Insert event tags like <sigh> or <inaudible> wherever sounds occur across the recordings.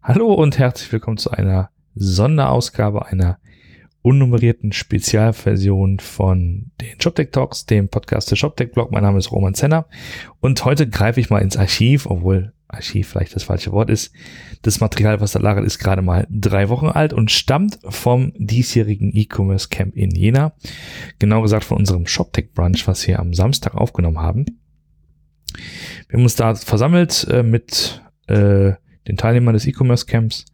Hallo und herzlich willkommen zu einer Sonderausgabe einer unnummerierten Spezialversion von den ShopTech Talks, dem Podcast der ShopTech Blog. Mein Name ist Roman Zenner und heute greife ich mal ins Archiv, obwohl Archiv vielleicht das falsche Wort ist. Das Material, was da lagert, ist gerade mal drei Wochen alt und stammt vom diesjährigen E-Commerce Camp in Jena. Genau gesagt von unserem ShopTech Brunch, was wir am Samstag aufgenommen haben. Wir haben uns da versammelt äh, mit äh, den Teilnehmern des E-Commerce Camps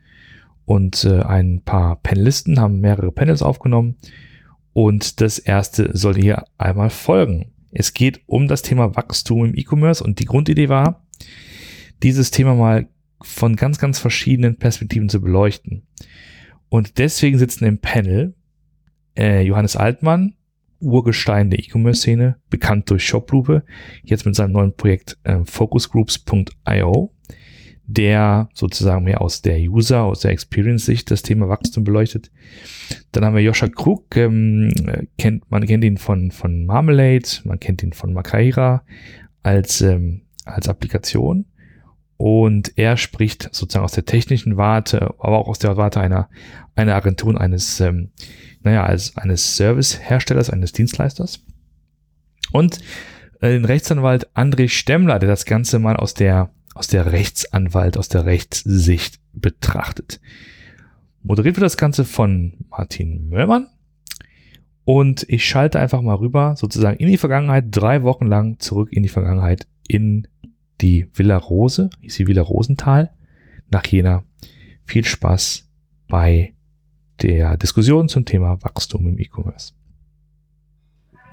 und äh, ein paar Panelisten haben mehrere Panels aufgenommen und das erste soll hier einmal folgen. Es geht um das Thema Wachstum im E-Commerce und die Grundidee war, dieses Thema mal von ganz, ganz verschiedenen Perspektiven zu beleuchten. Und deswegen sitzen im Panel äh, Johannes Altmann, Urgestein der E-Commerce-Szene, bekannt durch Shoplupe, jetzt mit seinem neuen Projekt äh, focusgroups.io der sozusagen mehr aus der User, aus der Experience-Sicht das Thema Wachstum beleuchtet. Dann haben wir Joscha Krug, ähm, kennt, man kennt ihn von, von Marmalade, man kennt ihn von Makaira als, ähm, als Applikation. Und er spricht sozusagen aus der technischen Warte, aber auch aus der Warte einer, einer Agentur, eines, ähm, naja, als eines Serviceherstellers, eines Dienstleisters. Und äh, den Rechtsanwalt André Stemmler, der das Ganze mal aus der aus der Rechtsanwalt, aus der Rechtssicht betrachtet. Moderiert wird das Ganze von Martin Möllmann. Und ich schalte einfach mal rüber, sozusagen in die Vergangenheit, drei Wochen lang zurück in die Vergangenheit, in die Villa Rose, ist die Villa Rosenthal, nach Jena. Viel Spaß bei der Diskussion zum Thema Wachstum im E-Commerce.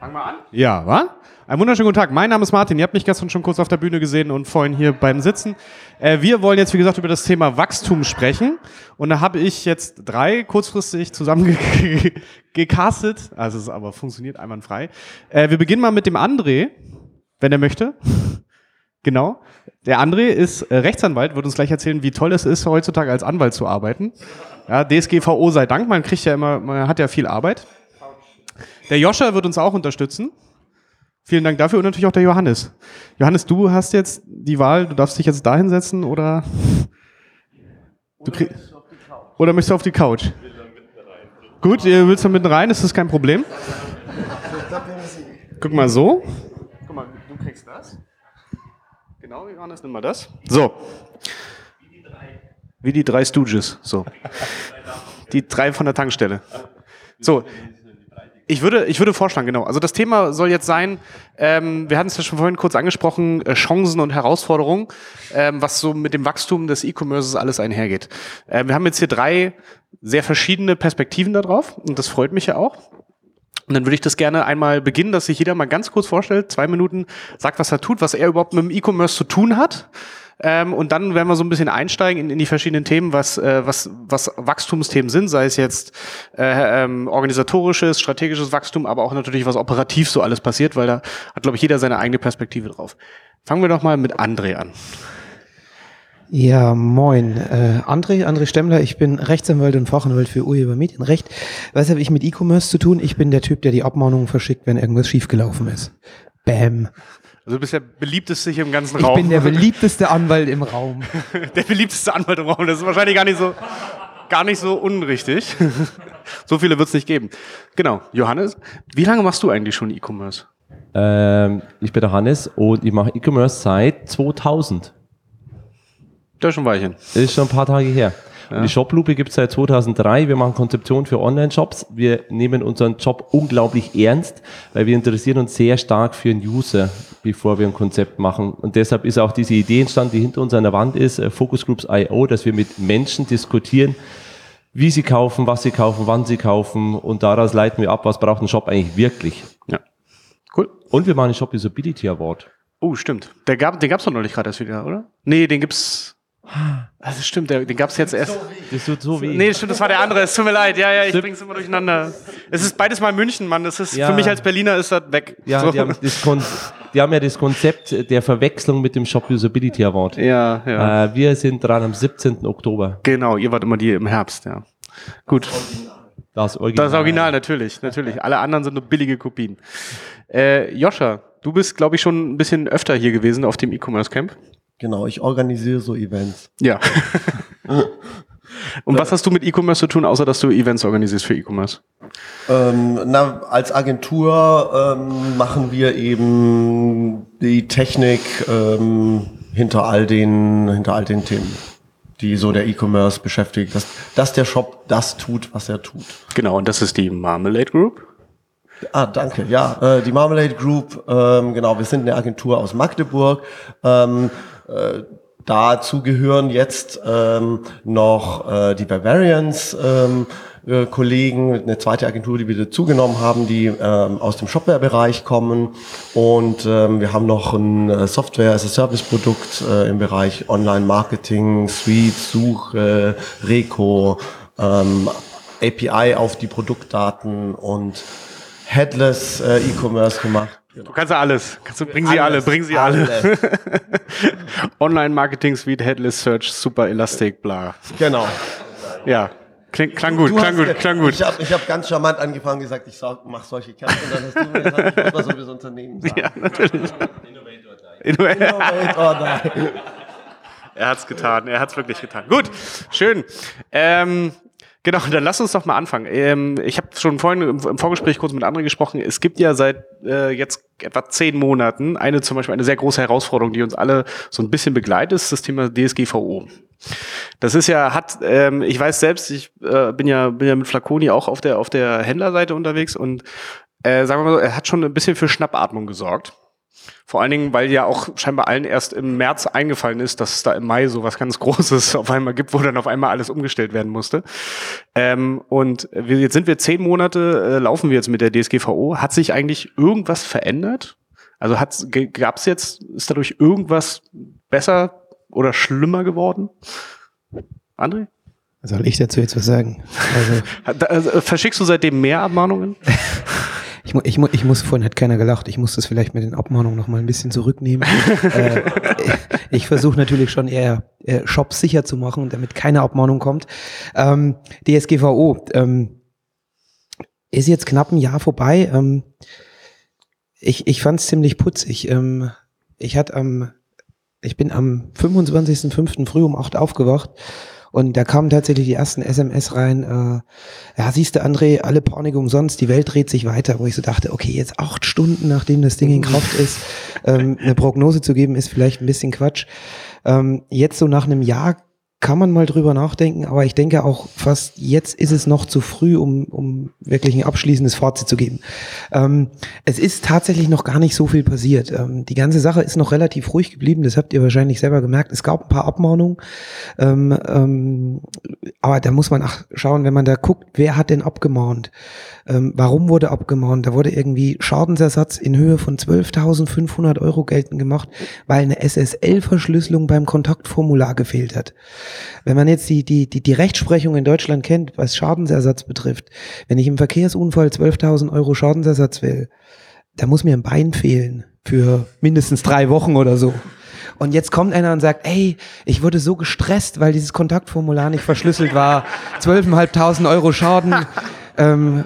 Fangen wir an? Ja, wa? Einen wunderschönen guten Tag. Mein Name ist Martin. Ihr habt mich gestern schon kurz auf der Bühne gesehen und vorhin hier beim Sitzen. Äh, wir wollen jetzt, wie gesagt, über das Thema Wachstum sprechen. Und da habe ich jetzt drei kurzfristig zusammengecastet. <laughs> Also es aber funktioniert einwandfrei. Äh, wir beginnen mal mit dem André, wenn er möchte. <laughs> genau. Der André ist äh, Rechtsanwalt, wird uns gleich erzählen, wie toll es ist, heutzutage als Anwalt zu arbeiten. Ja, DSGVO sei Dank, man kriegt ja immer, man hat ja viel Arbeit. Der Joscha wird uns auch unterstützen. Vielen Dank dafür und natürlich auch der Johannes. Johannes, du hast jetzt die Wahl, du darfst dich jetzt da hinsetzen oder du krieg, oder möchtest du auf die Couch? Gut, ihr willst da mitten rein, ist das kein Problem. Guck mal so. Guck mal, du kriegst das. Genau, Johannes, nimm mal das. So. Wie die drei Stooges. So. Die drei von der Tankstelle. So, ich würde, ich würde vorschlagen, genau. Also das Thema soll jetzt sein, ähm, wir hatten es ja schon vorhin kurz angesprochen, äh, Chancen und Herausforderungen, ähm, was so mit dem Wachstum des E-Commerces alles einhergeht. Äh, wir haben jetzt hier drei sehr verschiedene Perspektiven darauf und das freut mich ja auch. Und dann würde ich das gerne einmal beginnen, dass sich jeder mal ganz kurz vorstellt, zwei Minuten, sagt, was er tut, was er überhaupt mit dem E-Commerce zu tun hat ähm, und dann werden wir so ein bisschen einsteigen in, in die verschiedenen Themen, was, äh, was, was Wachstumsthemen sind, sei es jetzt äh, ähm, organisatorisches, strategisches Wachstum, aber auch natürlich, was operativ so alles passiert, weil da hat, glaube ich, jeder seine eigene Perspektive drauf. Fangen wir doch mal mit André an. Ja, moin. Äh, André, André Stemmler, ich bin Rechtsanwalt und Fachanwalt für Urhebermedienrecht. Was habe ich mit E-Commerce zu tun? Ich bin der Typ, der die Abmahnungen verschickt, wenn irgendwas schiefgelaufen ist. Bam. Also du bist der beliebteste hier im ganzen ich Raum. Ich bin der <laughs> beliebteste Anwalt im Raum. <laughs> der beliebteste Anwalt im Raum. Das ist wahrscheinlich gar nicht so, gar nicht so unrichtig. <laughs> so viele wird es nicht geben. Genau. Johannes, wie lange machst du eigentlich schon E-Commerce? Ähm, ich bin der Hannes und ich mache E-Commerce seit 2000. Das ist schon ein Weilchen. Das ist schon ein paar Tage her. Ja. Und die Shoplupe gibt es seit 2003. Wir machen Konzeption für Online-Shops. Wir nehmen unseren Job unglaublich ernst, weil wir interessieren uns sehr stark für den User, bevor wir ein Konzept machen. Und deshalb ist auch diese Idee entstanden, die hinter uns an der Wand ist, äh, Focus Groups I.O., dass wir mit Menschen diskutieren, wie sie kaufen, was sie kaufen, wann sie kaufen und daraus leiten wir ab, was braucht ein Shop eigentlich wirklich. Ja. Cool. Und wir machen einen Shop Usability Award. Oh, stimmt. Der gab, den gab's doch neulich gerade erst wieder, oder? Nee, den gibt's das stimmt, den gab es jetzt erst. Das tut so weh. Nee, stimmt, das war der andere. Es tut mir leid. Ja, ja, ich bring's immer durcheinander. Es ist beides mal München, Mann. Das ist, ja. für mich als Berliner ist das weg. Ja, so. die, haben die, haben ja das Konzept der Verwechslung mit dem Shop Usability Award. Ja, ja. Äh, wir sind dran am 17. Oktober. Genau, ihr wart immer die im Herbst, ja. Gut. Das Original. Das Original, natürlich, natürlich. Alle anderen sind nur billige Kopien. Äh, Joscha, du bist, glaube ich, schon ein bisschen öfter hier gewesen auf dem E-Commerce Camp. Genau, ich organisiere so Events. Ja. <laughs> Und was hast du mit E-Commerce zu tun, außer dass du Events organisierst für E-Commerce? Ähm, na, als Agentur ähm, machen wir eben die Technik ähm, hinter all den hinter all den Themen, die so der E-Commerce beschäftigt, dass, dass der Shop das tut, was er tut. Genau, und das ist die Marmalade Group. Ah, danke. Ja, äh, die Marmalade Group, ähm, genau, wir sind eine Agentur aus Magdeburg. Ähm, äh, dazu gehören jetzt ähm, noch äh, die Bavarians. Ähm, äh, Kollegen, eine zweite Agentur, die wir dazugenommen haben, die ähm, aus dem Shopware-Bereich kommen. Und ähm, wir haben noch ein äh, Software-as-a-Service-Produkt äh, im Bereich Online-Marketing, Suite, Suche, Reco, ähm, API auf die Produktdaten und Headless äh, E-Commerce gemacht. Du kannst ja alles. Kannst du, bring sie alle, Alles, bring sie alle. alles. <laughs> Online-Marketing Suite, Headless Search, Super Elastic, bla. Genau. Ja, kling, klang gut, klang gut, klang gut. Ich habe ich hab ganz charmant angefangen gesagt, ich sag, mach solche Kerzen. Und dann hast du mir gesagt, ich muss was über das Unternehmen sagen. Ja, natürlich. Innovate or die. Er hat's getan, er hat's wirklich getan. Gut, schön. Ähm, genau, dann lass uns doch mal anfangen. Ähm, ich habe schon vorhin im, Vorgespräch kurz mit anderen gesprochen. Es gibt ja seit äh, jetzt etwa zehn Monaten eine zum Beispiel eine sehr große Herausforderung, die uns alle so ein bisschen begleitet, ist das Thema DSGVO. Das ist ja, hat, ähm, ich weiß selbst, ich äh, bin ja, bin ja mit Flaconi auch auf der, auf der Händlerseite unterwegs und äh, sagen wir mal so, er hat schon ein bisschen für Schnappatmung gesorgt. Vor allen Dingen, weil ja auch scheinbar allen erst im März eingefallen ist, dass es da im Mai so was ganz <laughs> Großes auf einmal gibt, wo dann auf einmal alles umgestellt werden musste. Ähm, und wir, jetzt sind wir zehn Monate, äh, laufen wir jetzt mit der DSGVO. Hat sich eigentlich irgendwas verändert? Also gab es jetzt, ist dadurch irgendwas besser oder schlimmer geworden? André? Soll ich dazu jetzt was sagen? Also, <laughs> Also, verschickst du seitdem mehr Abmahnungen? <laughs> ich, mu ich, mu ich muss vorhin hat keiner gelacht. Ich muss das vielleicht mit den Abmahnungen noch mal ein bisschen zurücknehmen. <laughs> äh, ich versuche natürlich schon eher äh, Shops sicher zu machen, damit keine Abmahnung kommt. Ähm, DSGVO ähm, ist jetzt knapp ein Jahr vorbei. Ähm, ich ich fand es ziemlich putzig. Ähm, ich hatte am, ich bin am 25.05. früh um 8 aufgewacht und da kamen tatsächlich die ersten SMS rein. Äh, ja, siehst du, André, alle Panik umsonst, die Welt dreht sich weiter. Wo ich so dachte, okay, jetzt acht Stunden, nachdem das Ding in Kraft ist, ähm, eine Prognose zu geben, ist vielleicht ein bisschen Quatsch. Ähm, jetzt so nach einem Jahr kann man mal drüber nachdenken, aber ich denke auch fast jetzt ist es noch zu früh, um, um wirklich ein abschließendes Fazit zu geben. Ähm, es ist tatsächlich noch gar nicht so viel passiert. Ähm, die ganze Sache ist noch relativ ruhig geblieben, das habt ihr wahrscheinlich selber gemerkt. Es gab ein paar Abmahnungen, ähm, ähm, aber da muss man auch schauen, wenn man da guckt, wer hat denn abgemahnt? Ähm, warum wurde abgemahnt? Da wurde irgendwie Schadensersatz in Höhe von 12.500 Euro geltend gemacht, weil eine SSL-Verschlüsselung beim Kontaktformular gefehlt hat. Wenn man jetzt die, die, die, die Rechtsprechung in Deutschland kennt, was Schadensersatz betrifft, wenn ich im Verkehrsunfall 12.000 Euro Schadensersatz will, da muss mir ein Bein fehlen für mindestens drei Wochen oder so. Und jetzt kommt einer und sagt, ey, ich wurde so gestresst, weil dieses Kontaktformular nicht verschlüsselt war. 12.500 Euro Schaden. ähm,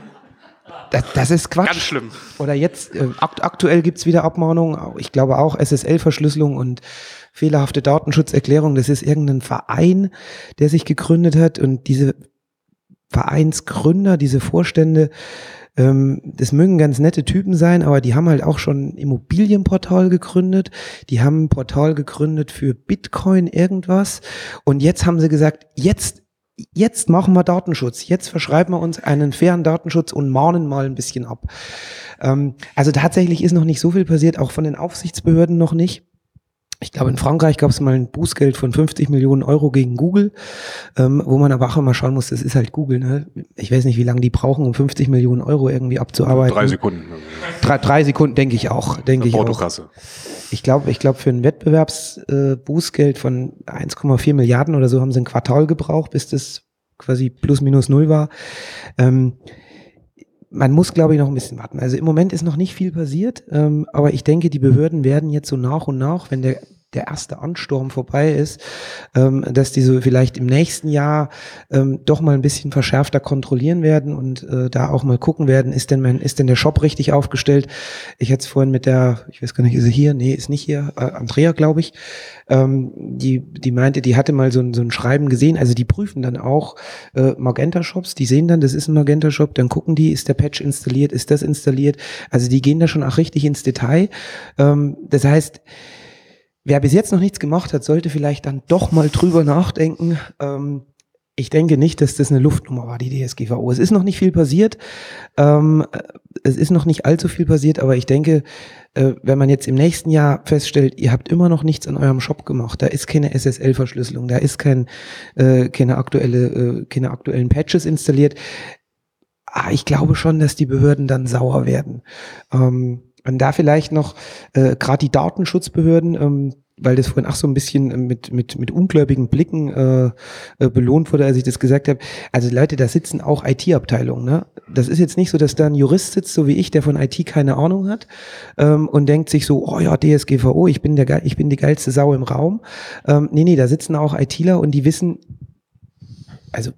das, das ist Quatsch. Ganz schlimm. Oder jetzt, äh, akt aktuell gibt's wieder Abmahnungen, ich glaube auch SSL-Verschlüsselung und fehlerhafte Datenschutzerklärung. Das ist irgendein Verein, der sich gegründet hat und diese Vereinsgründer, diese Vorstände, ähm, das mögen ganz nette Typen sein, aber die haben halt auch schon ein Immobilienportal gegründet, die haben ein Portal gegründet für Bitcoin irgendwas und jetzt haben sie gesagt, jetzt Jetzt machen wir Datenschutz. Jetzt verschreiben wir uns einen fairen Datenschutz und mahnen mal ein bisschen ab. Ähm, also tatsächlich ist noch nicht so viel passiert, auch von den Aufsichtsbehörden noch nicht. Ich glaube, in Frankreich gab es mal ein Bußgeld von 50 Millionen Euro gegen Google, ähm, wo man aber auch immer schauen muss, das ist halt Google. Ne? Ich weiß nicht, wie lange die brauchen, um 50 Millionen Euro irgendwie abzuarbeiten. Drei Sekunden. Drei, drei Sekunden, denke ich auch. Denke ich auch. Portokasse. Ich glaube, ich glaube für ein Wettbewerbsbußgeld äh, von 1,4 Milliarden oder so haben sie ein Quartal gebraucht, bis das quasi plus minus null war. Ähm, man muss, glaube ich, noch ein bisschen warten. Also im Moment ist noch nicht viel passiert, ähm, aber ich denke, die Behörden werden jetzt so nach und nach, wenn der der erste Ansturm vorbei ist, ähm, dass die so vielleicht im nächsten Jahr ähm, doch mal ein bisschen verschärfter kontrollieren werden und äh, da auch mal gucken werden, ist denn mein, ist denn der Shop richtig aufgestellt? Ich hatte es vorhin mit der, ich weiß gar nicht, ist sie hier? Nee, ist nicht hier, äh, Andrea, glaube ich, ähm, die, die meinte, die hatte mal so ein, so ein Schreiben gesehen, also die prüfen dann auch äh, Magenta-Shops, die sehen dann, das ist ein Magenta-Shop, dann gucken die, ist der Patch installiert, ist das installiert, also die gehen da schon auch richtig ins Detail. Ähm, das heißt, wer bis jetzt noch nichts gemacht hat, sollte vielleicht dann doch mal drüber nachdenken. Ähm, ich denke nicht, dass das eine Luftnummer war, die DSGVO. Es ist noch nicht viel passiert. Ähm, es ist noch nicht allzu viel passiert, aber ich denke, äh, wenn man jetzt im nächsten Jahr feststellt, ihr habt immer noch nichts an eurem Shop gemacht, da ist keine SSL-Verschlüsselung, da ist kein, äh, keine aktuelle, äh, keine aktuellen Patches installiert. Ah, ich glaube schon, dass die Behörden dann sauer werden. Ähm, und da vielleicht noch äh, gerade die Datenschutzbehörden, ähm, weil das vorhin auch so ein bisschen mit, mit, mit ungläubigen Blicken äh, äh, belohnt wurde, als ich das gesagt habe. Also Leute, da sitzen auch IT-Abteilungen. Ne? Das ist jetzt nicht so, dass da ein Jurist sitzt, so wie ich, der von IT keine Ahnung hat ähm, und denkt sich so, oh ja, DSGVO, ich bin, der, ich bin die geilste Sau im Raum. Ähm, nee, nee, da sitzen auch ITler und die wissen, also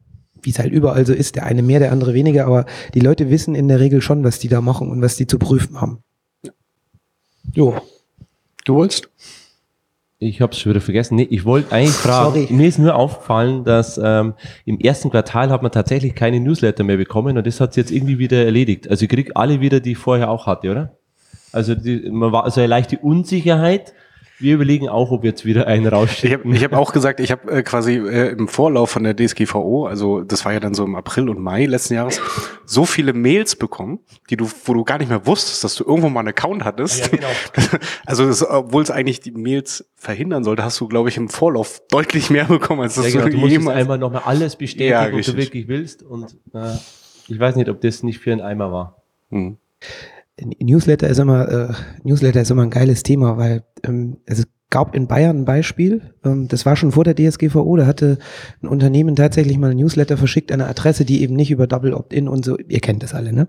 wie es halt überall so ist, der eine mehr, der andere weniger, aber die Leute wissen in der Regel schon, was die da machen und was die zu prüfen haben. Jo. Du wolltest? Ich habe es schon wieder vergessen. Nee, ich wollte eigentlich fragen. Sorry. Mir ist nur aufgefallen, dass ähm, im ersten Quartal hat man tatsächlich keine Newsletter mehr bekommen und das hat sich jetzt irgendwie wieder erledigt. Also ich krieg alle wieder, die ich vorher auch hatte, oder? Also die, man war also eine leichte Unsicherheit wir überlegen auch, ob jetzt wieder einen rausschicken. Ich habe hab auch gesagt, ich habe äh, quasi äh, im Vorlauf von der DSGVO, also das war ja dann so im April und Mai letzten Jahres, so viele Mails bekommen, die du, wo du gar nicht mehr wusstest, dass du irgendwo mal einen Account hattest. Ja, genau. <laughs> Also das, obwohl es eigentlich die Mails verhindern sollte, hast du, glaube ich, im Vorlauf deutlich mehr bekommen, als das ja, genau. du musst jemals. einmal nochmal alles bestätigen, ja, was du wirklich willst. Und äh, ich weiß nicht, ob das nicht für ein Eimer war. Hm. Newsletter ist immer äh, Newsletter ist immer ein geiles Thema, weil ähm, es gab in Bayern ein Beispiel, ähm, das war schon vor der DSGVO, da hatte ein Unternehmen tatsächlich mal ein Newsletter verschickt eine Adresse, die eben nicht über Double Opt-in und so, ihr kennt das alle, ne?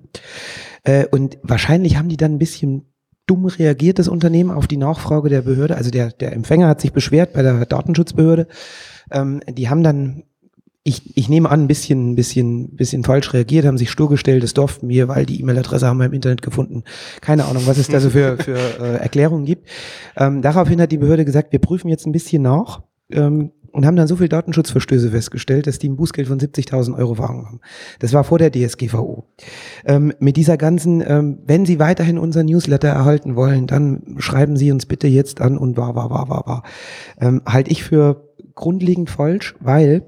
Äh, und wahrscheinlich haben die dann ein bisschen dumm reagiert, das Unternehmen, auf die Nachfrage der Behörde. Also der, der Empfänger hat sich beschwert bei der Datenschutzbehörde. Ähm, die haben dann ich, ich nehme an, ein bisschen, ein bisschen, bisschen falsch reagiert, haben sich stur gestellt, das Dorf mir, weil die E-Mail-Adresse haben wir im Internet gefunden. Keine Ahnung, was es da so für, <laughs> für äh, Erklärungen gibt. Ähm, daraufhin hat die Behörde gesagt, wir prüfen jetzt ein bisschen nach. Ähm, und haben dann so viel Datenschutzverstöße festgestellt, dass die ein Bußgeld von 70.000 Euro verhangen haben. Das war vor der DSGVO. Ähm, mit dieser ganzen, ähm, wenn Sie weiterhin unser Newsletter erhalten wollen, dann schreiben Sie uns bitte jetzt an und war, war, war, war, war. Ähm, halte ich für grundlegend falsch, weil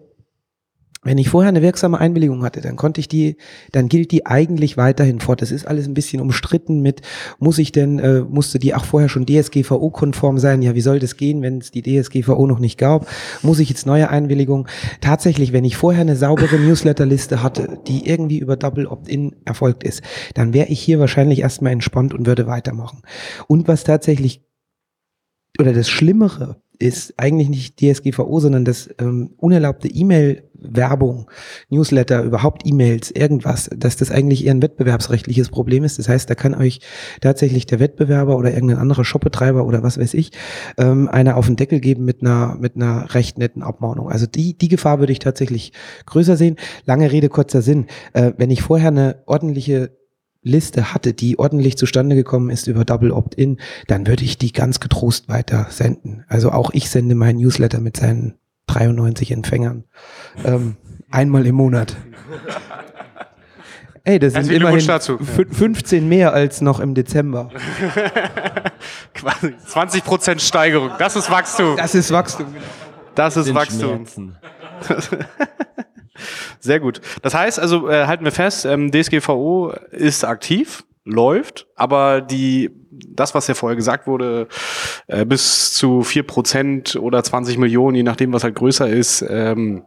wenn ich vorher eine wirksame Einwilligung hatte, dann konnte ich die, dann gilt die eigentlich weiterhin fort. Das ist alles ein bisschen umstritten mit, muss ich denn, äh, musste die auch vorher schon DSGVO-konform sein? Ja, wie soll das gehen, wenn es die DSGVO noch nicht gab? Muss ich jetzt neue Einwilligungen? Tatsächlich, wenn ich vorher eine saubere Newsletterliste hatte, die irgendwie über Double Opt-in erfolgt ist, dann wäre ich hier wahrscheinlich erstmal entspannt und würde weitermachen. Und was tatsächlich, oder das Schlimmere ist eigentlich nicht DSGVO, sondern das ähm, unerlaubte E-Mail-Werbung, Newsletter, überhaupt E-Mails, irgendwas, dass das eigentlich eher ein wettbewerbsrechtliches Problem ist. Das heißt, da kann euch tatsächlich der Wettbewerber oder irgendein anderer Shopbetreiber oder was weiß ich, ähm, einer auf den Deckel geben mit einer, mit einer recht netten Abmahnung. Also die, die Gefahr würde ich tatsächlich größer sehen. Lange Rede, kurzer Sinn. Äh, wenn ich vorher eine ordentliche Liste hatte, die ordentlich zustande gekommen ist über Double Opt-in, dann würde ich die ganz getrost weiter senden. Also auch ich sende meinen Newsletter mit seinen 93 Empfängern ähm, einmal im Monat. Ey, das sind immerhin dazu. 15 mehr als noch im Dezember. <laughs> Quasi 20 Prozent Steigerung. Das ist Wachstum. Das ist Wachstum. Das ist Wachstum. <laughs> Sehr gut. Das heißt also, äh, halten wir fest, ähm, DSGVO ist aktiv, läuft, aber die, das, was ja vorher gesagt wurde, äh, bis zu vier Prozent oder 20 Millionen, je nachdem, was halt größer ist, ähm,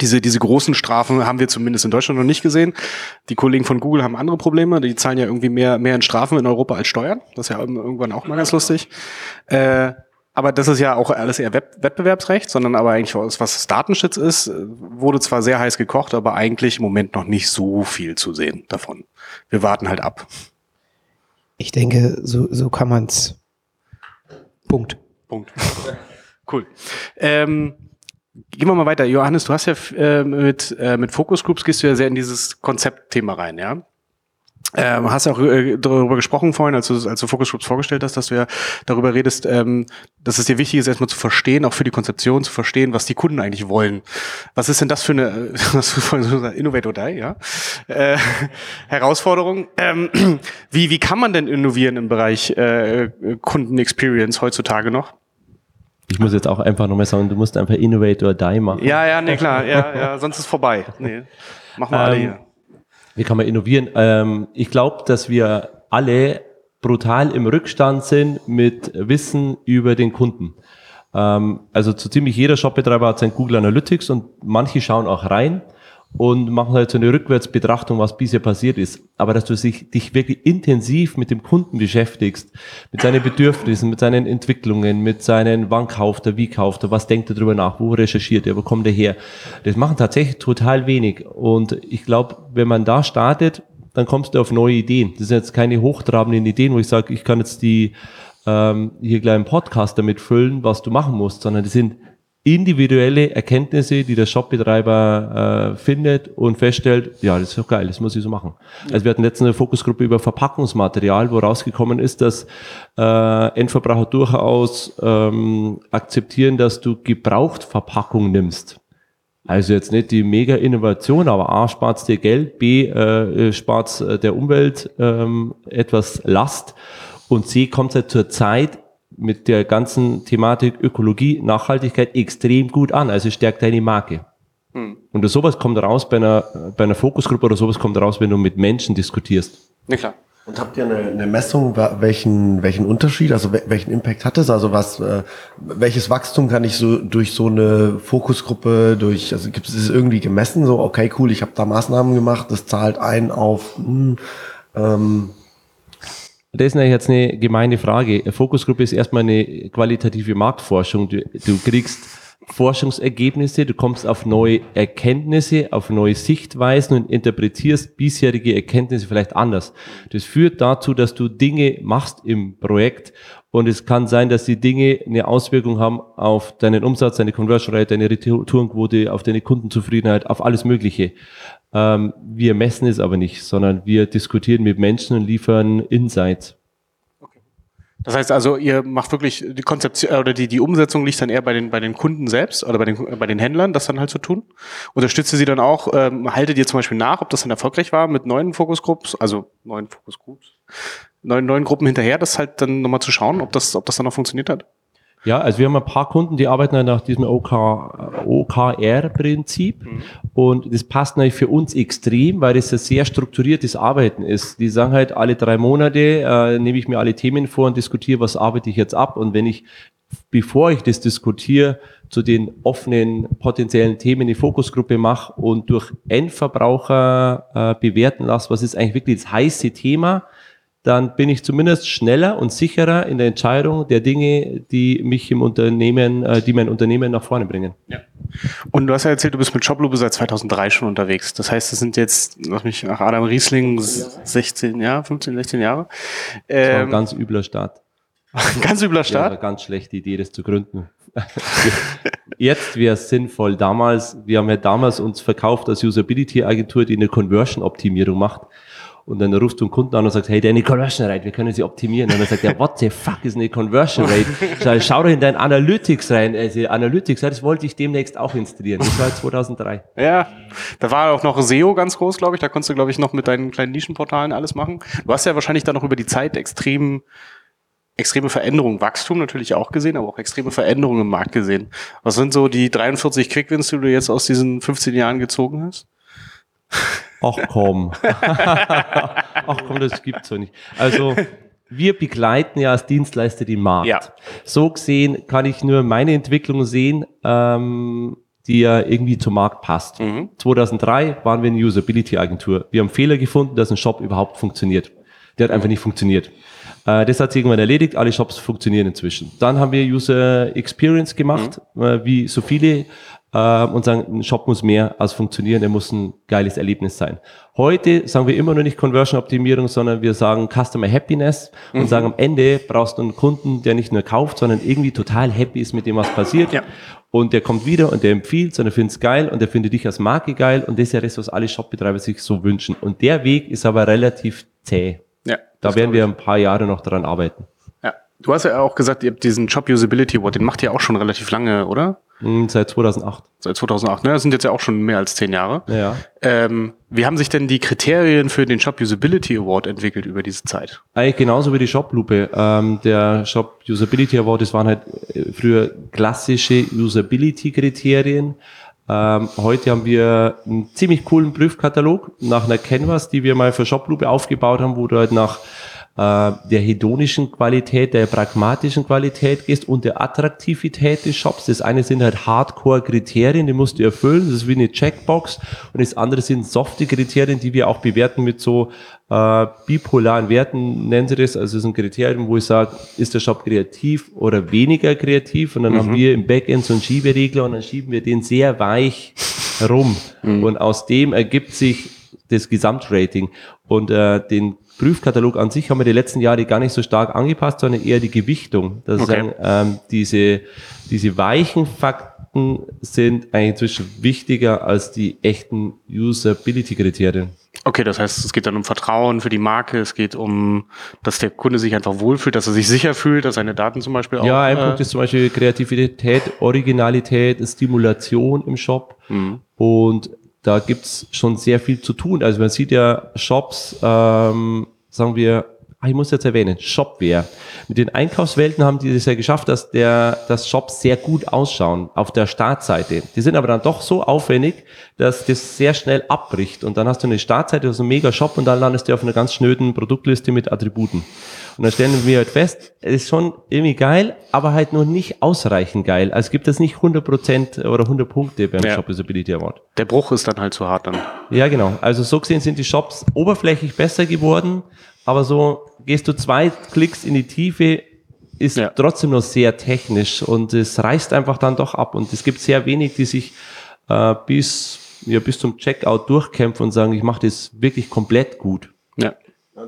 diese, diese großen Strafen haben wir zumindest in Deutschland noch nicht gesehen. Die Kollegen von Google haben andere Probleme. Die zahlen ja irgendwie mehr, mehr in Strafen in Europa als Steuern. Das ist ja irgendwann auch mal ganz lustig. Äh, aber das ist ja auch alles eher Web Wettbewerbsrecht, sondern aber eigentlich was, Datenschutz ist, wurde zwar sehr heiß gekocht, aber eigentlich im Moment noch nicht so viel zu sehen davon. Wir warten halt ab. Ich denke, so, so kann man's. Punkt. Punkt. <laughs> cool. Ähm, gehen wir mal weiter. Johannes, du hast ja äh, mit, äh, mit Focus Groups gehst du ja sehr in dieses Konzeptthema rein, ja? Ähm, hast auch äh, darüber gesprochen vorhin, als du, als du Focus Groups vorgestellt hast, dass du ja darüber redest, ähm, dass es dir wichtig ist, erstmal zu verstehen, auch für die Konzeption zu verstehen, was die Kunden eigentlich wollen. Was ist denn das für eine, <laughs> was du vorhin so gesagt, Innovate or Die, ja? Äh, <laughs> Herausforderung. Ähm, <clears throat> wie, wie kann man denn innovieren im Bereich äh, Kunden-Experience heutzutage noch? Ich muss jetzt auch einfach nochmal sagen, du musst einfach Innovate or Die machen. Ja, ja, nee, klar, ja, ja, sonst ist vorbei. Nee, machen wir alle Ähm, hier. Wie kann man innovieren? Ähm, ich glaube, dass wir alle brutal im Rückstand sind mit Wissen über den Kunden. Ähm, also so ziemlich jeder Shopbetreiber hat sein Google Analytics und manche schauen auch rein und machen halt so eine Rückwärtsbetrachtung, was bisher passiert ist. Aber dass du sich, dich wirklich intensiv mit dem Kunden beschäftigst, mit seinen Bedürfnissen, mit seinen Entwicklungen, mit seinen, wann kauft er, wie kauft er, was denkt er darüber nach, wo recherchiert er, wo kommt er her. Das machen tatsächlich total wenig. Und ich glaube, wenn man da startet, dann kommst du auf neue Ideen. Das sind jetzt keine hochtrabenden Ideen, wo ich sage, ich kann jetzt die ähm, hier gleich einen Podcast damit füllen, was du machen musst, sondern das sind individuelle Erkenntnisse, die der Shopbetreiber äh, findet und feststellt, ja, das ist doch geil, das muss ich so machen. Also wir hatten letztens eine Fokusgruppe über Verpackungsmaterial, wo rausgekommen ist, dass äh, Endverbraucher durchaus ähm, akzeptieren, dass du Gebrauchtverpackung nimmst. Also jetzt nicht die mega Innovation, aber A, spart dir Geld, B, äh, spart äh, der Umwelt ähm, etwas Last und C, kommt halt zur Zeit mit der ganzen Thematik Ökologie, Nachhaltigkeit extrem gut an, also stärkt deine Marke. Und sowas kommt raus bei einer, bei einer Fokusgruppe oder sowas kommt raus, wenn du mit Menschen diskutierst. Nee, klar. Und habt ihr eine, eine Messung, welchen, welchen Unterschied, also wel- welchen Impact hat es? Also was, äh, welches Wachstum kann ich so durch so eine Fokusgruppe, durch, also gibt es irgendwie gemessen, so, okay, cool, ich habe da Maßnahmen gemacht, das zahlt ein auf, hm, ähm, Das ist jetzt eine gemeine Frage. Fokusgruppe ist erstmal eine qualitative Marktforschung. Du, du kriegst Forschungsergebnisse, du kommst auf neue Erkenntnisse, auf neue Sichtweisen und interpretierst bisherige Erkenntnisse vielleicht anders. Das führt dazu, dass du Dinge machst im Projekt und es kann sein, dass die Dinge eine Auswirkung haben auf deinen Umsatz, deine Conversion Rate, deine Retourenquote, auf deine Kundenzufriedenheit, auf alles Mögliche. Ähm, wir messen es aber nicht, sondern wir diskutieren mit Menschen und liefern Insights. Das heißt also, ihr macht wirklich die Konzeption äh, oder die, die Umsetzung liegt dann eher bei den, bei den Kunden selbst oder bei den, bei den Händlern, das dann halt zu tun. Unterstützt ihr sie dann auch, ähm, haltet ihr zum Beispiel nach, ob das dann erfolgreich war mit neuen Fokusgruppen, also neuen Fokusgroups, neuen, neuen Gruppen hinterher, das halt dann nochmal zu schauen, ob das, ob das dann auch funktioniert hat? Ja, also wir haben ein paar Kunden, die arbeiten halt nach diesem OK, OKR-Prinzip und das passt natürlich für uns extrem, weil das ein sehr strukturiertes Arbeiten ist. Die sagen halt, alle drei Monate äh, nehme ich mir alle Themen vor und diskutiere, was arbeite ich jetzt ab und wenn ich, bevor ich das diskutiere, zu den offenen potenziellen Themen die Fokusgruppe mache und durch Endverbraucher äh, bewerten lasse, was ist eigentlich wirklich das heiße Thema, dann bin ich zumindest schneller und sicherer in der Entscheidung der Dinge, die mich im Unternehmen, äh, die mein Unternehmen nach vorne bringen. Und du hast ja erzählt, du bist mit Shoploop seit 2003 schon unterwegs. Das heißt, es sind jetzt, lass mich nach Adam Riesling, 16 Jahre, 15, 16 Jahre. Das war ein Ähm, ganz übler Start. <laughs> ganz übler Ja, Start. eine ganz schlechte Idee, das zu gründen. <laughs> Jetzt wäre es sinnvoll. Damals, wir haben ja damals uns verkauft als Usability-Agentur, die eine Conversion-Optimierung macht. Und dann rufst du einen Kunden an und sagst, hey, deine Conversion Rate, wir können sie optimieren. Und dann sagt er, what the fuck ist eine Conversion Rate? Schau, schau doch in dein Analytics rein. Also Analytics, das wollte ich demnächst auch installieren. Das war 2003. Ja, da war auch noch SEO ganz groß, glaube ich. Da konntest du, glaube ich, noch mit deinen kleinen Nischenportalen alles machen. Du hast ja wahrscheinlich dann noch über die Zeit extrem, extreme Veränderungen, Wachstum natürlich auch gesehen, aber auch extreme Veränderungen im Markt gesehen. Was sind so die 43 Quickwins, die du jetzt aus diesen 15 Jahren gezogen hast? Ach komm. <laughs> Ach komm, das gibt's doch nicht. Also, wir begleiten ja als Dienstleister den Markt. Ja. So gesehen kann ich nur meine Entwicklung sehen, ähm, die ja irgendwie zum Markt passt. 2003 waren wir eine Usability-Agentur. Wir haben Fehler gefunden, dass ein Shop überhaupt funktioniert. Der hat einfach nicht funktioniert. Äh, das hat sich irgendwann erledigt, alle Shops funktionieren inzwischen. Dann haben wir User Experience gemacht, äh, wie so viele äh, und sagen, ein Shop muss mehr als funktionieren, er muss ein geiles Erlebnis sein. Heute sagen wir immer noch nicht Conversion-Optimierung, sondern wir sagen Customer Happiness und Mhm. sagen, am Ende brauchst du einen Kunden, der nicht nur kauft, sondern irgendwie total happy ist mit dem, was passiert. Ja. Und der kommt wieder und der empfiehlt und er findet es geil und er findet dich als Marke geil und das ist ja das, was alle Shopbetreiber sich so wünschen. Und der Weg ist aber relativ zäh. Ja, Da werden wir ein paar Jahre noch daran arbeiten. Du hast ja auch gesagt, ihr habt diesen Shop Usability Award, den macht ihr auch schon relativ lange, oder? Hm, Seit 2008. Seit 2008. Ne, das sind jetzt ja auch schon mehr als zehn Jahre. Ja. Ähm, wie haben sich denn die Kriterien für den Shop Usability Award entwickelt über diese Zeit? Eigentlich genauso wie die Shop-Lupe. Ähm, der Shop Usability Award, das waren halt äh, früher klassische Usability-Kriterien. Ähm, heute haben wir einen ziemlich coolen Prüfkatalog nach einer Canvas, die wir mal für Shoplupe aufgebaut haben, wo du halt nach der hedonischen Qualität, der pragmatischen Qualität gehst und der Attraktivität des Shops. Das eine sind halt Hardcore-Kriterien, die musst du erfüllen, das ist wie eine Checkbox. Und das andere sind softe Kriterien, die wir auch bewerten mit so äh, bipolaren Werten, nennen sie das. Also es sind Kriterien, wo ich sage, ist der Shop kreativ oder weniger kreativ? Und dann haben wir im Backend so einen Schieberegler und dann schieben wir den sehr weich rum. Und aus dem ergibt sich das Gesamtrating. Und äh, den Prüfkatalog an sich haben wir die letzten Jahre gar nicht so stark angepasst, sondern eher die Gewichtung. Das Okay. sagen, ähm, diese, diese weichen Fakten sind eigentlich inzwischen wichtiger als die echten Usability-Kriterien. Okay, das heißt, es geht dann um Vertrauen für die Marke, es geht um, dass der Kunde sich einfach wohlfühlt, dass er sich sicher fühlt, dass seine Daten zum Beispiel auch. Ja, ein äh, Punkt ist zum Beispiel Kreativität, Originalität, Stimulation im Shop. Mhm. Und da gibt's schon sehr viel zu tun. Also man sieht ja Shops, ähm, sagen wir, ah, ich muss jetzt erwähnen, Shopware. Mit den Einkaufswelten haben die es ja geschafft, dass der, dass Shops sehr gut ausschauen auf der Startseite. Die sind aber dann doch so aufwendig, dass das sehr schnell abbricht. Und dann hast du eine Startseite, das ist ein mega Shop und dann landest du auf einer ganz schnöden Produktliste mit Attributen. Und dann stellen wir halt fest, es ist schon irgendwie geil, aber halt noch nicht ausreichend geil. Also es gibt es nicht 100% oder 100 Punkte beim Ja. Shop Usability Award. der Bruch ist dann halt zu hart dann. Ja, genau. Also so gesehen sind die Shops oberflächlich besser geworden, aber so gehst du zwei Klicks in die Tiefe, ist Ja. trotzdem noch sehr technisch und es reißt einfach dann doch ab. Und es gibt sehr wenig, die sich äh, bis, ja, bis zum Checkout durchkämpfen und sagen, ich mache das wirklich komplett gut.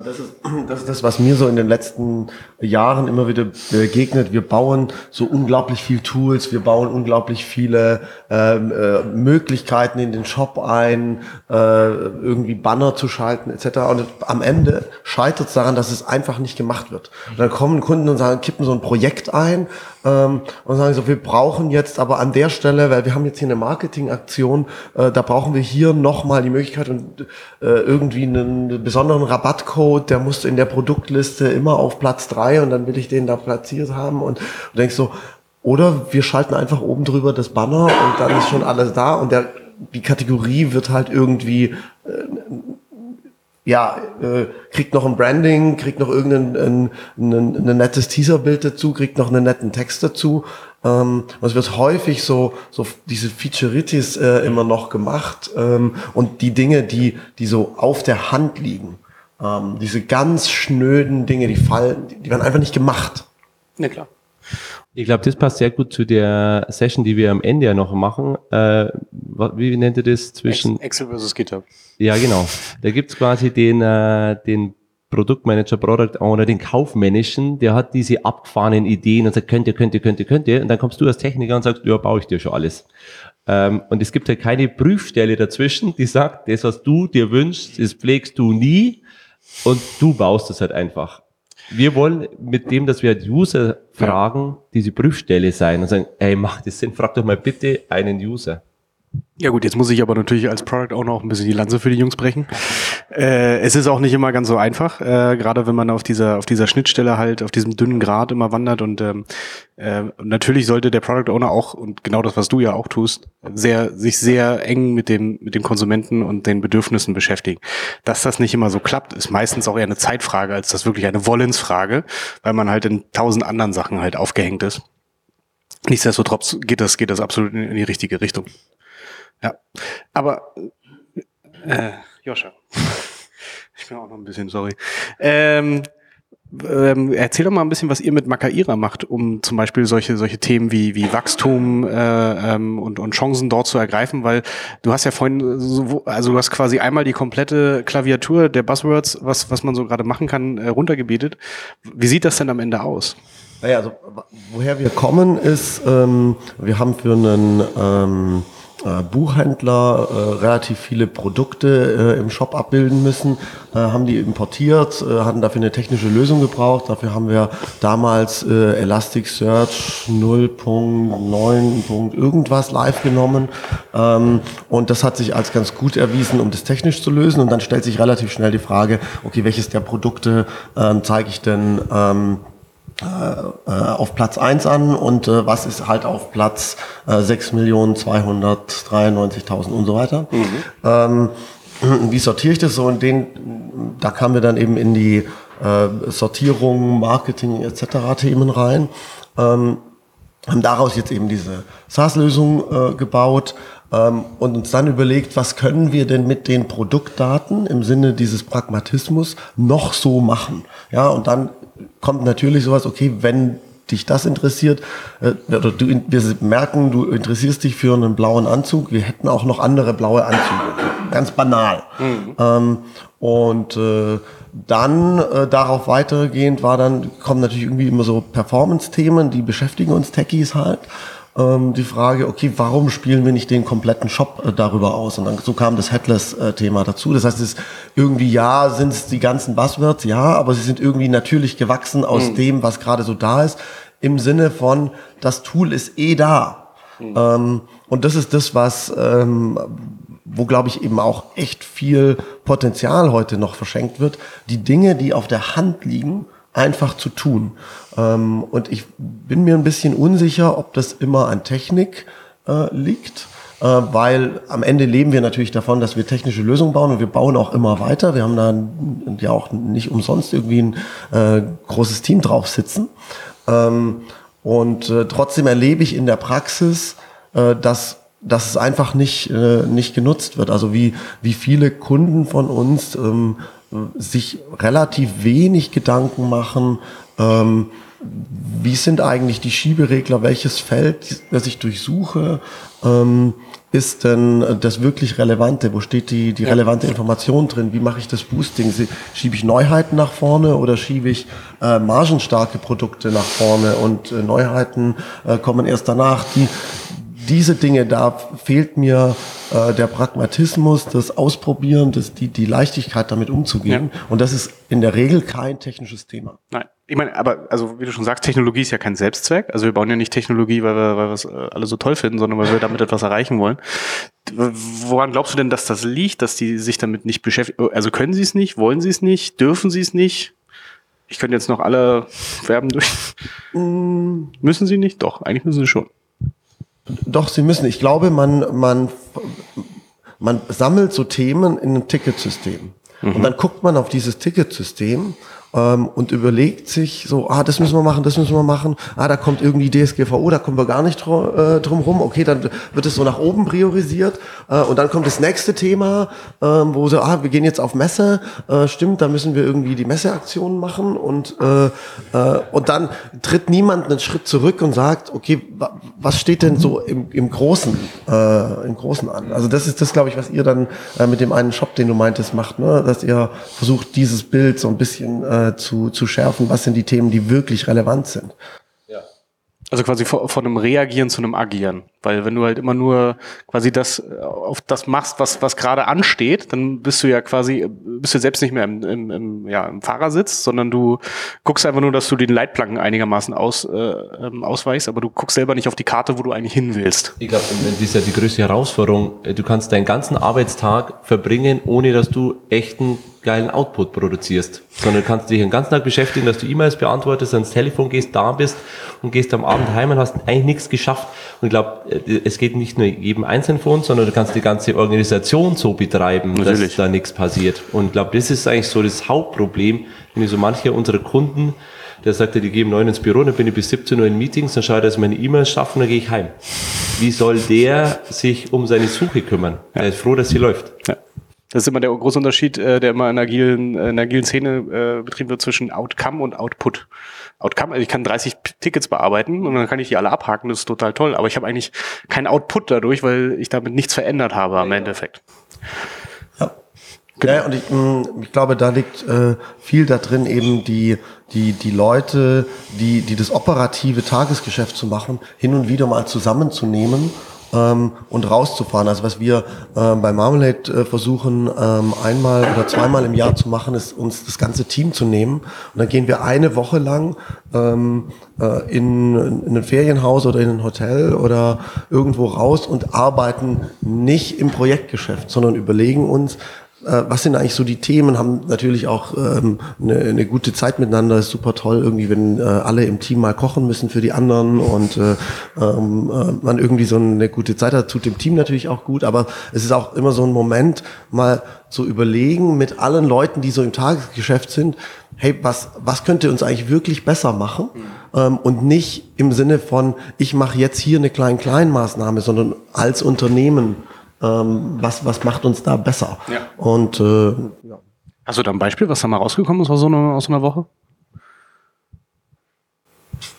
Das ist, <clears throat> das ist das, was mir so in den letzten Jahren immer wieder begegnet. Wir bauen so unglaublich viel Tools, wir bauen unglaublich viele ähm, äh, Möglichkeiten in den Shop ein, äh, irgendwie Banner zu schalten etc. Und am Ende scheitert es daran, dass es einfach nicht gemacht wird. Und dann kommen Kunden und sagen, kippen so ein Projekt ein ähm, und sagen so, wir brauchen jetzt aber an der Stelle, weil wir haben jetzt hier eine Marketingaktion, äh, da brauchen wir hier nochmal die Möglichkeit und äh, irgendwie einen besonderen Rabattcode, der muss in der Produktliste immer auf Platz drei und dann will ich den da platziert haben und du denkst so, oder wir schalten einfach oben drüber das Banner und dann ist schon alles da und der, die Kategorie wird halt irgendwie ja, äh, kriegt noch ein Branding, kriegt noch irgendein ein, ein, ein nettes Teaserbild dazu, kriegt noch einen netten Text dazu. Ähm, es wird häufig so, so diese Featureitis äh, immer noch gemacht ähm, und die Dinge, die, die so auf der Hand liegen, ähm, diese ganz schnöden Dinge, die fallen, die, werden einfach nicht gemacht. Ja, klar. Ich glaube, das passt sehr gut zu der Session, die wir am Ende ja noch machen. Äh, wie nennt ihr das zwischen? Excel versus GitHub. Ja, genau. Da gibt's quasi den, äh, den Produktmanager, Product Owner, den Kaufmännischen, der hat diese abgefahrenen Ideen und sagt, könnt ihr, könnt ihr, könnt ihr, könnt ihr. Und dann kommst du als Techniker und sagst, ja, baue ich dir schon alles. Ähm, und es gibt ja keine Prüfstelle dazwischen, die sagt, das, was du dir wünschst, das pflegst du nie und du baust es halt einfach. Wir wollen mit dem, dass wir halt User fragen, diese Prüfstelle sein und sagen, ey, macht das Sinn? Frag doch mal bitte einen User. Ja gut, jetzt muss ich aber natürlich als Product Owner auch ein bisschen die Lanze für die Jungs brechen. Äh, es ist auch nicht immer ganz so einfach, äh, gerade wenn man auf dieser auf dieser Schnittstelle halt auf diesem dünnen Grat immer wandert und ähm, äh, natürlich sollte der Product Owner auch und genau das, was du ja auch tust, sehr sich sehr eng mit dem mit dem Konsumenten und den Bedürfnissen beschäftigen. Dass das nicht immer so klappt, ist meistens auch eher eine Zeitfrage als das wirklich eine Wollensfrage, weil man halt in tausend anderen Sachen halt aufgehängt ist. Nichtsdestotrotz geht das geht das absolut in, in die richtige Richtung. Ja, aber äh, Joscha, <laughs> ich bin auch noch ein bisschen sorry. Ähm, Ähm, erzähl doch mal ein bisschen, was ihr mit Makaira macht, um zum Beispiel solche, solche Themen wie, wie Wachstum äh, ähm, und, und Chancen dort zu ergreifen, weil du hast ja vorhin, so, also du hast quasi einmal die komplette Klaviatur der Buzzwords, was, was man so gerade machen kann, äh, runtergebetet. Wie sieht das denn am Ende aus? Naja, also woher wir kommen ist, ähm, wir haben für einen ähm, äh, Buchhändler äh, relativ viele Produkte äh, im Shop abbilden müssen, äh, haben die importiert, äh, hatten dafür eine technische Lösung gebraucht. Dafür haben wir damals äh, Elasticsearch 0.9. irgendwas live genommen ähm, und das hat sich als ganz gut erwiesen, um das technisch zu lösen. Und dann stellt sich relativ schnell die Frage, okay, welches der Produkte ähm, zeige ich denn ähm, äh, auf Platz 1 an und äh, was ist halt auf Platz äh, 6.293.000 und so weiter. Mhm. Ähm, <clears throat> wie sortiere ich das so? Und den, da kamen wir dann eben in die äh, Sortierung, Marketing etc. Themen rein. Ähm, haben daraus jetzt eben diese SaaS-Lösung äh, gebaut ähm, und uns dann überlegt, was können wir denn mit den Produktdaten im Sinne dieses Pragmatismus noch so machen? Ja, und dann kommt natürlich sowas, okay, wenn dich das interessiert, äh, oder du, wir merken, du interessierst dich für einen blauen Anzug, wir hätten auch noch andere blaue Anzüge. Ganz banal. Mhm. Ähm, und äh, dann äh, darauf weitergehend war dann, kommen natürlich irgendwie immer so Performance-Themen, die beschäftigen uns Techies halt ähm, die Frage, okay, warum spielen wir nicht den kompletten Shop äh, darüber aus? Und dann so kam das Headless-Thema dazu. Das heißt, es ist irgendwie, ja, sind es die ganzen Buzzwords, ja, aber sie sind irgendwie natürlich gewachsen aus mhm. dem, was gerade so da ist, im Sinne von, das Tool ist eh da. Mhm. Ähm, und das ist das, was, ähm, wo glaube ich eben auch echt viel Potenzial heute noch verschenkt wird. Die Dinge, die auf der Hand liegen, einfach zu tun. Ähm, und ich bin mir ein bisschen unsicher, ob das immer an Technik äh, liegt. Äh, weil am Ende leben wir natürlich davon, dass wir technische Lösungen bauen und wir bauen auch immer weiter. Wir haben da ja auch nicht umsonst irgendwie ein äh, großes Team drauf sitzen. Ähm, und äh, trotzdem erlebe ich in der Praxis, äh, dass dass es einfach nicht, äh, nicht genutzt wird. Also wie, wie viele Kunden von uns ähm, sich relativ wenig Gedanken machen, ähm, wie sind eigentlich die Schieberegler, welches Feld, das ich durchsuche, ähm, ist denn das wirklich Relevante? Wo steht die, die relevante Information drin? Wie mache ich das Boosting? Schiebe ich Neuheiten nach vorne oder schiebe ich äh, margenstarke Produkte nach vorne und äh, Neuheiten äh, kommen erst danach? Die, diese Dinge, da fehlt mir äh, der Pragmatismus, das Ausprobieren, das, die, die Leichtigkeit damit umzugehen. Ja. Und das ist in der Regel kein technisches Thema. Nein. Ich meine, aber also wie du schon sagst, Technologie ist ja kein Selbstzweck. Also wir bauen ja nicht Technologie, weil wir, weil wir es äh, alle so toll finden, sondern weil wir damit etwas erreichen wollen. Woran glaubst du denn, dass das liegt, dass die sich damit nicht beschäftigen? Also können sie es nicht, wollen sie es nicht, dürfen sie es nicht? Ich könnte jetzt noch alle Verben durch. Mm. müssen sie nicht? Doch, eigentlich müssen sie schon. Doch, sie müssen. Ich glaube, man, man, man sammelt so Themen in einem Ticketsystem. Mhm. Und dann guckt man auf dieses Ticketsystem ähm, und überlegt sich so, ah, das müssen wir machen, das müssen wir machen, ah, da kommt irgendwie DSGVO, da kommen wir gar nicht drum, äh, drum rum, okay, dann wird es so nach oben priorisiert. Äh, und dann kommt das nächste Thema, äh, wo so, ah, wir gehen jetzt auf Messe, äh, stimmt, da müssen wir irgendwie die Messeaktionen machen. Und, äh, äh, und dann tritt niemand einen Schritt zurück und sagt, okay, was steht denn so im, im Großen, äh, im Großen an? Also das ist das, glaube ich, was ihr dann äh, mit dem einen Shop, den du meintest, macht, ne? dass ihr versucht, dieses Bild so ein bisschen äh, äh, zu, zu schärfen, was sind die Themen, die wirklich relevant sind. Also quasi von, von einem Reagieren zu einem Agieren. Weil wenn du halt immer nur quasi das äh, auf das machst, was, was gerade ansteht, dann bist du ja quasi, bist du selbst nicht mehr im, im, im, ja, im Fahrersitz, sondern du guckst einfach nur, dass du den Leitplanken einigermaßen aus, äh, ähm, ausweichst, aber du guckst selber nicht auf die Karte, wo du eigentlich hin willst. Ich glaube, das ist ja die größte Herausforderung. Du kannst deinen ganzen Arbeitstag verbringen, ohne dass du echten geilen Output produzierst, sondern du kannst dich den ganzen Tag beschäftigen, dass du E-Mails beantwortest, ans Telefon gehst, da bist und gehst am Abend heim und hast eigentlich nichts geschafft. Und ich glaube, äh, es geht nicht nur jedem Einzelnen von uns, sondern du kannst die ganze Organisation so betreiben, Natürlich. dass da nichts passiert. Und ich glaube, das ist eigentlich so das Hauptproblem, wenn ich so manche unserer Kunden der sagte, die gehen neun ins Büro, dann bin ich bis 17 Uhr in Meetings, dann schaue ich, dass ich meine E-Mails schaffe und dann gehe ich heim. Wie soll der sich um seine Suche kümmern? Ja. Er ist froh, dass sie läuft. Ja. Das ist immer der große Unterschied, äh, der immer in der agilen, äh, in der agilen Szene äh, betrieben wird zwischen Outcome und Output. Outcome, also ich kann 30 Tickets bearbeiten und dann kann ich die alle abhaken, das ist total toll, aber ich habe eigentlich keinen Output dadurch, weil ich damit nichts verändert habe am Endeffekt. Ja. Ja, und ich, mh, ich glaube, da liegt äh, viel da drin, eben die, die, die Leute, die, die das operative Tagesgeschäft zu machen, hin und wieder mal zusammenzunehmen ähm, und rauszufahren. Also was wir äh, bei Marmalade äh, versuchen, ähm, einmal oder zweimal im Jahr zu machen, ist uns das ganze Team zu nehmen. Und dann gehen wir eine Woche lang ähm, äh, in, in ein Ferienhaus oder in ein Hotel oder irgendwo raus und arbeiten nicht im Projektgeschäft, sondern überlegen uns, was sind eigentlich so die Themen, haben natürlich auch ähm, eine, eine gute Zeit miteinander, ist super toll, irgendwie, wenn äh, alle im Team mal kochen müssen für die anderen. Und äh, ähm, äh, man irgendwie so eine gute Zeit hat, tut dem Team natürlich auch gut, aber es ist auch immer so ein Moment, mal zu überlegen mit allen Leuten, die so im Tagesgeschäft sind, hey, was, was könnte uns eigentlich wirklich besser machen? Mhm. Ähm, und nicht im Sinne von, ich mache jetzt hier eine Klein-Klein-Maßnahme, sondern als Unternehmen ähm, was, was macht uns da besser? Ja. Und äh, ja. Hast du da ein Beispiel, was da mal rausgekommen ist aus so einer, aus so einer Woche?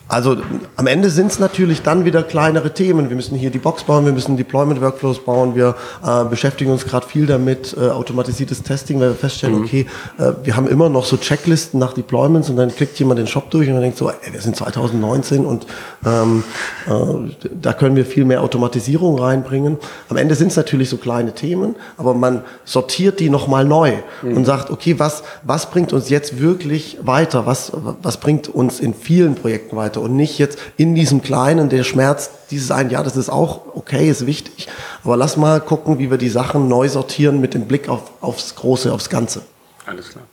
Also am Ende sind es natürlich dann wieder kleinere Themen. Wir müssen hier die Box bauen, wir müssen Deployment-Workflows bauen, wir äh, beschäftigen uns gerade viel damit, äh, automatisiertes Testing, weil wir feststellen, mhm. okay, äh, wir haben immer noch so Checklisten nach Deployments und dann klickt jemand den Shop durch und dann denkt so, ey, wir sind 2019 und ähm, äh, da können wir viel mehr Automatisierung reinbringen. Am Ende sind es natürlich so kleine Themen, aber man sortiert die nochmal neu mhm. und sagt, okay, was, was bringt uns jetzt wirklich weiter? Was, was bringt uns in vielen Projekten weiter? Weiter und nicht jetzt in diesem Kleinen, der Schmerz dieses ein Jahr, das ist auch okay, ist wichtig. Aber lass mal gucken, wie wir die Sachen neu sortieren mit dem Blick auf, aufs Große, aufs Ganze. Alles klar.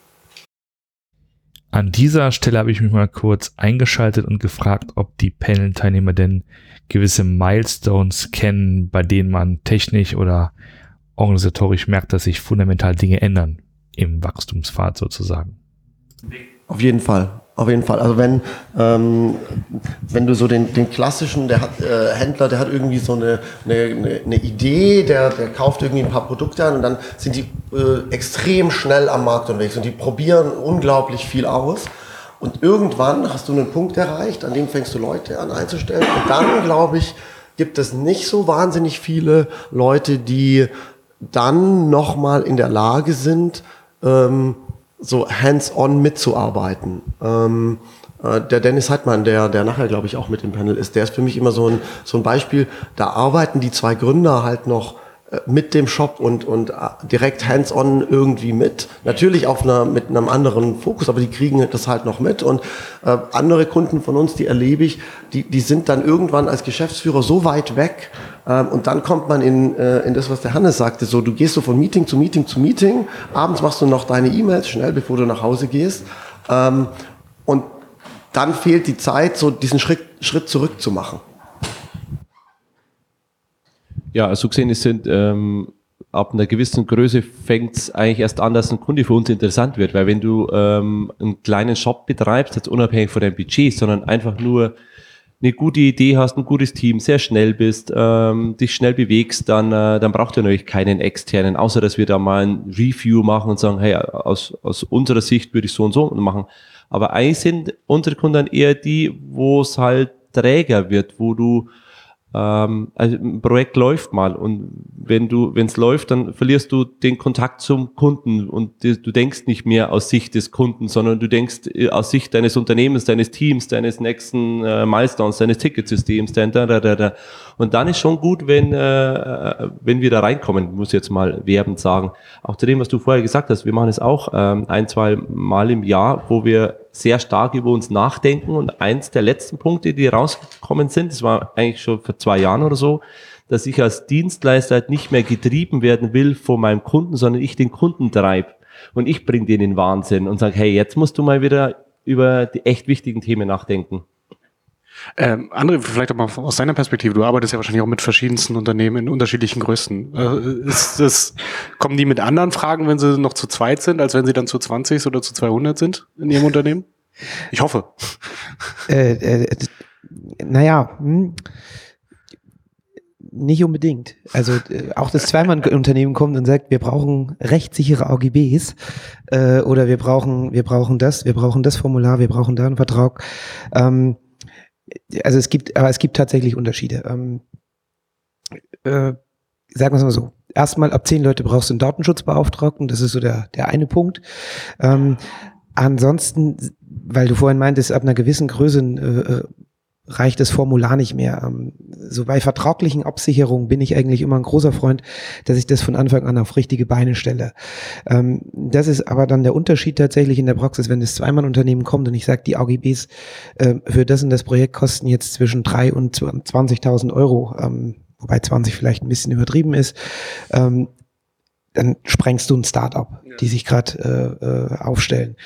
An dieser Stelle habe ich mich mal kurz eingeschaltet und gefragt, ob die Panel-Teilnehmer denn gewisse Milestones kennen, bei denen man technisch oder organisatorisch merkt, dass sich fundamental Dinge ändern im Wachstumspfad sozusagen. Auf jeden Fall. Auf jeden Fall. Also wenn, ähm, wenn du so den, den klassischen, der hat, äh, Händler, der hat irgendwie so eine, eine, eine Idee, der, der kauft irgendwie ein paar Produkte an und dann sind die äh, extrem schnell am Markt unterwegs und die probieren unglaublich viel aus. Und irgendwann hast du einen Punkt erreicht, an dem fängst du Leute an einzustellen. Und dann, glaube ich, gibt es nicht so wahnsinnig viele Leute, die dann nochmal in der Lage sind, ähm, so hands-on mitzuarbeiten. Ähm, äh, der Dennis Heidmann, der, der nachher, glaube ich, auch mit dem Panel ist, der ist für mich immer so ein, so ein Beispiel. Da arbeiten die zwei Gründer halt noch mit dem Shop und, und äh, direkt hands-on irgendwie mit. Natürlich auf einer, mit einem anderen Fokus, aber die kriegen das halt noch mit. Und äh, andere Kunden von uns, die erlebe ich, die, die sind dann irgendwann als Geschäftsführer so weit weg. Ähm, und dann kommt man in, äh, in das, was der Hannes sagte, so du gehst so von Meeting zu Meeting zu Meeting, abends machst du noch deine E-Mails schnell, bevor du nach Hause gehst. Ähm, und dann fehlt die Zeit, so diesen Schritt, Schritt zurück zu machen. Ja, also gesehen, es sind ähm, ab einer gewissen Größe fängt es eigentlich erst an, dass ein Kunde für uns interessant wird, weil wenn du ähm, einen kleinen Shop betreibst, jetzt unabhängig von deinem Budget, sondern einfach nur eine gute Idee hast, ein gutes Team, sehr schnell bist, ähm, dich schnell bewegst, dann, äh, dann braucht ihr natürlich keinen externen, außer dass wir da mal ein Review machen und sagen, hey, aus, aus unserer Sicht würde ich so und so machen. Aber eigentlich sind unsere Kunden eher die, wo es halt träger wird, wo du ähm, also ein Projekt läuft mal und wenn du, wenn es läuft, dann verlierst du den Kontakt zum Kunden und du denkst nicht mehr aus Sicht des Kunden, sondern du denkst äh, aus Sicht deines Unternehmens, deines Teams, deines nächsten äh, Milestones, deines Ticketsystems, da, da, da, da. Und dann ist schon gut, wenn, äh, wenn wir da reinkommen, muss ich jetzt mal werbend sagen. Auch zu dem, was du vorher gesagt hast, wir machen es auch ähm, ein, zwei Mal im Jahr, wo wir sehr stark über uns nachdenken. Und eins der letzten Punkte, die rausgekommen sind, das war eigentlich schon vor zwei Jahren oder so, dass ich als Dienstleister halt nicht mehr getrieben werden will von meinem Kunden, sondern ich den Kunden treibe. Und ich bringe den in Wahnsinn und sage, hey, jetzt musst du mal wieder über die echt wichtigen Themen nachdenken. Ähm, André, vielleicht auch mal aus deiner Perspektive, du arbeitest ja wahrscheinlich auch mit verschiedensten Unternehmen in unterschiedlichen Größen. Äh, ist das, kommen die mit anderen Fragen, wenn sie noch zu zweit sind, als wenn sie dann zu 20 oder zu 200 sind in ihrem Unternehmen? Ich hoffe. Äh, äh, naja, hm. nicht unbedingt. Also äh, auch das Zweimann-Unternehmen kommt und sagt, wir brauchen rechtssichere AGBs äh, oder wir brauchen, wir brauchen das, wir brauchen das Formular, wir brauchen da einen Vertrag. Ähm, also es gibt, aber es gibt tatsächlich Unterschiede. Ähm, äh, sagen wir es mal so. Erstmal ab zehn Leute brauchst du einen Datenschutzbeauftragten, das ist so der, der eine Punkt. Ähm, ansonsten, weil du vorhin meintest, ab einer gewissen Größe äh, äh reicht das Formular nicht mehr. Ähm, so bei vertraglichen Absicherungen bin ich eigentlich immer ein großer Freund, dass ich das von Anfang an auf richtige Beine stelle. Ähm, das ist aber dann der Unterschied tatsächlich in der Praxis, wenn das Zweimann-Unternehmen kommt und ich sage, die AGBs äh, für das und das Projekt kosten jetzt zwischen drei und 20.000 Euro, ähm, wobei 20 vielleicht ein bisschen übertrieben ist dann sprengst du ein Startup, ja. die sich gerade äh, äh, aufstellen.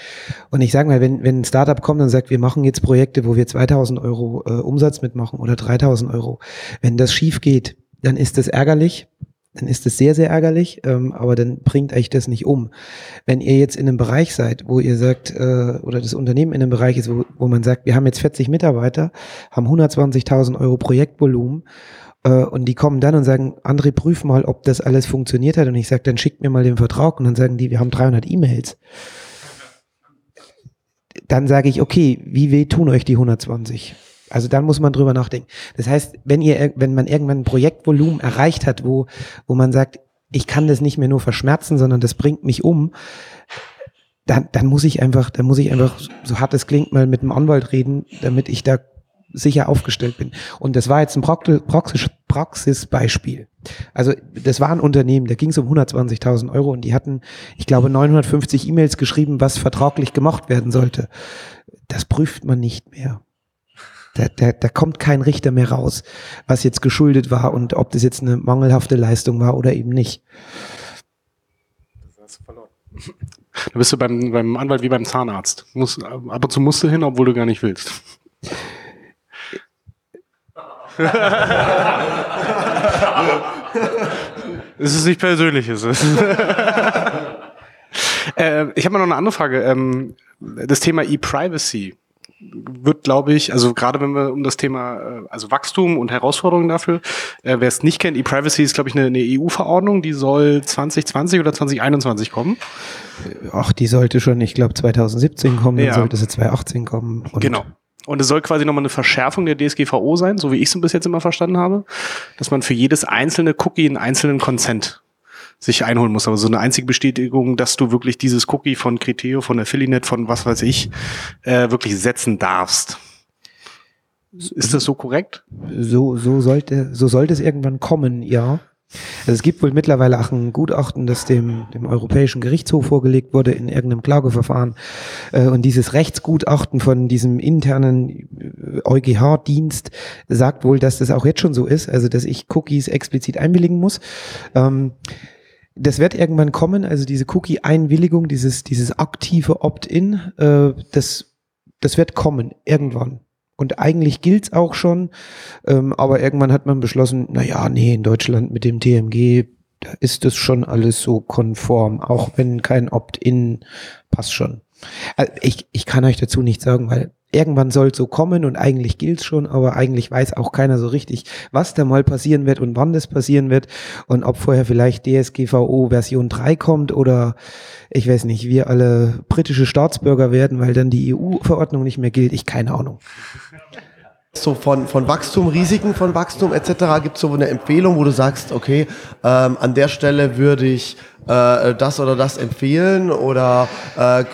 Und ich sage mal, wenn, wenn ein Startup kommt und sagt, wir machen jetzt Projekte, wo wir 2000 Euro äh, Umsatz mitmachen oder 3000 Euro, wenn das schief geht, dann ist das ärgerlich, dann ist das sehr, sehr ärgerlich, ähm, aber dann bringt euch das nicht um. Wenn ihr jetzt in einem Bereich seid, wo ihr sagt, äh, oder das Unternehmen in einem Bereich ist, wo, wo man sagt, wir haben jetzt 40 Mitarbeiter, haben 120.000 Euro Projektvolumen und die kommen dann und sagen, André, prüf mal, ob das alles funktioniert hat. Und ich sage, dann schickt mir mal den Vertrag. Und dann sagen die, wir haben 300 E-Mails. Dann sage ich, okay, wie weh tun euch die 120? Also dann muss man drüber nachdenken. Das heißt, wenn ihr, wenn man irgendwann ein Projektvolumen erreicht hat, wo, wo man sagt, ich kann das nicht mehr nur verschmerzen, sondern das bringt mich um, dann, dann muss ich einfach, dann muss ich einfach, so hart es klingt, mal mit dem Anwalt reden, damit ich da sicher aufgestellt bin. Und das war jetzt ein Praxis, Praxisbeispiel. Also das war ein Unternehmen, da ging es um 120.000 Euro und die hatten, ich glaube, 950 E-Mails geschrieben, was vertraglich gemacht werden sollte. Das prüft man nicht mehr. Da, da, da kommt kein Richter mehr raus, was jetzt geschuldet war und ob das jetzt eine mangelhafte Leistung war oder eben nicht. Da bist du beim, beim Anwalt wie beim Zahnarzt. Muss, ab und zu musst du hin, obwohl du gar nicht willst. <laughs> es ist nicht persönliches. <laughs> äh, ich habe mal noch eine andere Frage. Ähm, das Thema E-Privacy wird, glaube ich, also gerade wenn wir um das Thema, äh, also Wachstum und Herausforderungen dafür, äh, wer es nicht kennt, E-Privacy ist, glaube ich, eine, eine EU-Verordnung, die soll 2020 oder 2021 kommen. Ach, die sollte schon, ich glaube, 2017 kommen, dann ja. sollte sie 2018 kommen. genau. Und es soll quasi nochmal eine Verschärfung der DSGVO sein, so wie ich es bis jetzt immer verstanden habe, dass man für jedes einzelne Cookie einen einzelnen Consent sich einholen muss. Aber so eine einzige Bestätigung, dass du wirklich dieses Cookie von Criteo, von Affiliate, von was weiß ich, äh, wirklich setzen darfst. Ist das so korrekt? So, so sollte, so sollte es irgendwann kommen, ja. Also es gibt wohl mittlerweile auch ein Gutachten, das dem, dem Europäischen Gerichtshof vorgelegt wurde in irgendeinem Klageverfahren. Äh, und dieses Rechtsgutachten von diesem internen EuGH-Dienst sagt wohl, dass das auch jetzt schon so ist, also dass ich Cookies explizit einwilligen muss. Ähm, das wird irgendwann kommen, also diese Cookie-Einwilligung, dieses, dieses aktive Opt-in, äh, das, das wird kommen, irgendwann. Und eigentlich gilt's auch schon, ähm, aber irgendwann hat man beschlossen, na ja, nee, in Deutschland mit dem TMG, da ist das schon alles so konform, auch wenn kein Opt-in passt schon. Also ich, ich kann euch dazu nicht sagen, weil irgendwann soll so kommen und eigentlich gilt's schon, aber eigentlich weiß auch keiner so richtig, was da mal passieren wird und wann das passieren wird und ob vorher vielleicht DSGVO Version 3 kommt oder ich weiß nicht, wir alle britische Staatsbürger werden, weil dann die EU-Verordnung nicht mehr gilt. Ich keine Ahnung. <laughs> So von, von Wachstum, Risiken von Wachstum etc. gibt es so eine Empfehlung, wo du sagst, okay, ähm, an der Stelle würde ich äh, das oder das empfehlen oder äh,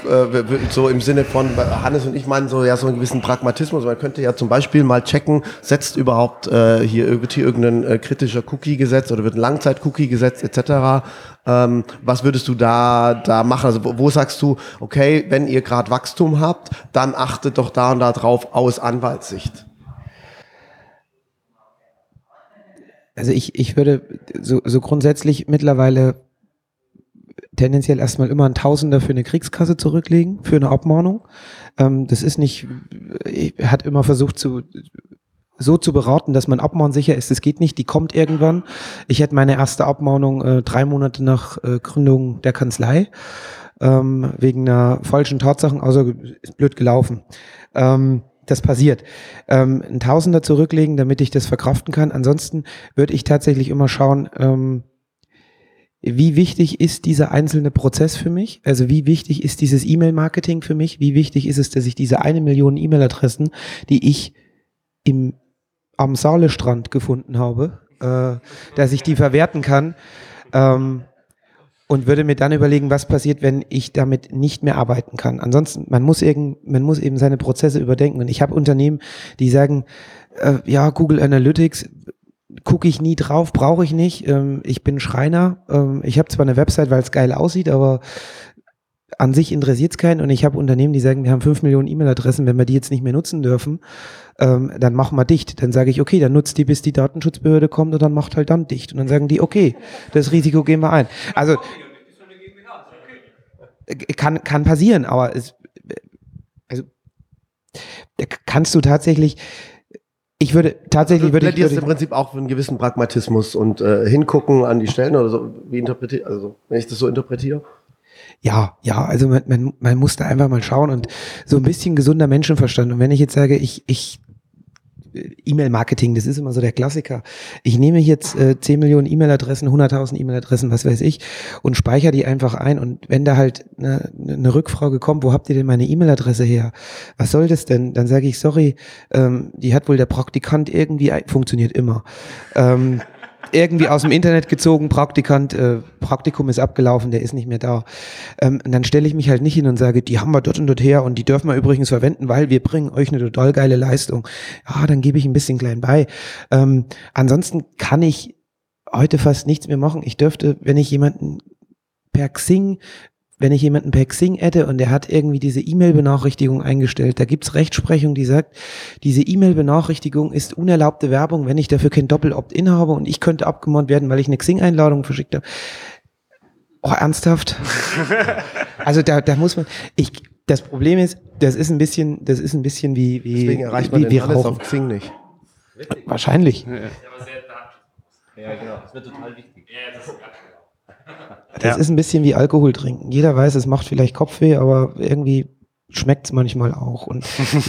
so im Sinne von Hannes und ich meinen so ja so einen gewissen Pragmatismus. Man könnte ja zum Beispiel mal checken, setzt überhaupt äh, hier hier irgendein äh, kritischer Cookie gesetzt oder wird ein Langzeit-Cookie gesetzt etc. Ähm, was würdest du da da machen? Also wo sagst du, okay, wenn ihr gerade Wachstum habt, dann achtet doch da und da drauf aus Anwaltssicht. Also ich, ich würde so, so grundsätzlich mittlerweile tendenziell erstmal immer ein Tausender für eine Kriegskasse zurücklegen, für eine Abmahnung. Ähm, das ist nicht, er hat immer versucht zu, so zu beraten, dass man abmahnsicher ist. Das geht nicht, die kommt irgendwann. Ich hatte meine erste Abmahnung äh, drei Monate nach äh, Gründung der Kanzlei, ähm, wegen einer falschen Tatsachen, also ist blöd gelaufen. Ähm, das passiert. Ähm, ein Tausender zurücklegen, damit ich das verkraften kann. Ansonsten würde ich tatsächlich immer schauen, ähm, wie wichtig ist dieser einzelne Prozess für mich? Also wie wichtig ist dieses E-Mail-Marketing für mich? Wie wichtig ist es, dass ich diese eine Million E-Mail-Adressen, die ich im, am Saalestrand gefunden habe, äh, dass ich die verwerten kann? Ähm, und würde mir dann überlegen, was passiert, wenn ich damit nicht mehr arbeiten kann. Ansonsten, man muss, eben, man muss eben seine Prozesse überdenken. Und ich habe Unternehmen, die sagen, äh, ja, Google Analytics gucke ich nie drauf, brauche ich nicht. Ähm, ich bin Schreiner. Ähm, ich habe zwar eine Website, weil es geil aussieht, aber an sich interessiert es keinen. Und ich habe Unternehmen, die sagen, wir haben fünf Millionen E-Mail-Adressen, wenn wir die jetzt nicht mehr nutzen dürfen, ähm, dann machen wir dicht. Dann sage ich, okay, dann nutzt die, bis die Datenschutzbehörde kommt und dann macht halt dann dicht. Und dann sagen die, okay, das Risiko gehen wir ein. Also kann, kann passieren, aber es, also, kannst du tatsächlich, ich würde tatsächlich würde ich würde im Prinzip auch für einen gewissen Pragmatismus und äh, hingucken an die Stellen oder so. Wie interpretiere also wenn ich das so interpretiere? Ja, ja, also man, man, man muss da einfach mal schauen und so ein bisschen gesunder Menschenverstand. Und wenn ich jetzt sage, ich, ich E-Mail-Marketing, das ist immer so der Klassiker. Ich nehme jetzt äh, 10 Millionen E-Mail-Adressen, 100.000 E-Mail-Adressen, was weiß ich, und speichere die einfach ein. Und wenn da halt eine, eine Rückfrage kommt, wo habt ihr denn meine E-Mail-Adresse her? Was soll das denn? Dann sage ich, sorry, ähm, die hat wohl der Praktikant irgendwie, funktioniert immer. Ähm, irgendwie aus dem Internet gezogen, Praktikant, äh, Praktikum ist abgelaufen, der ist nicht mehr da. Ähm, und dann stelle ich mich halt nicht hin und sage, die haben wir dort und dort her und die dürfen wir übrigens verwenden, weil wir bringen euch eine total geile Leistung. Ja, dann gebe ich ein bisschen klein bei. Ähm, ansonsten kann ich heute fast nichts mehr machen. Ich dürfte, wenn ich jemanden per Xing wenn ich jemanden per Xing hätte und der hat irgendwie diese E-Mail-Benachrichtigung eingestellt, da gibt's Rechtsprechung, die sagt, diese E-Mail-Benachrichtigung ist unerlaubte Werbung, wenn ich dafür kein Doppel-Opt-in habe und ich könnte abgemahnt werden, weil ich eine Xing-Einladung verschickt habe. Oh, ernsthaft? <laughs> also da, da muss man, ich, das Problem ist, das ist ein bisschen, das ist ein bisschen wie, wie, Deswegen erreicht man wie, wie alles auf Xing nicht. Wahrscheinlich. Ja, genau. Das wird total wichtig. Ja, das ist das ja. ist ein bisschen wie Alkohol trinken. Jeder weiß, es macht vielleicht Kopfweh, aber irgendwie schmeckt es manchmal auch. Und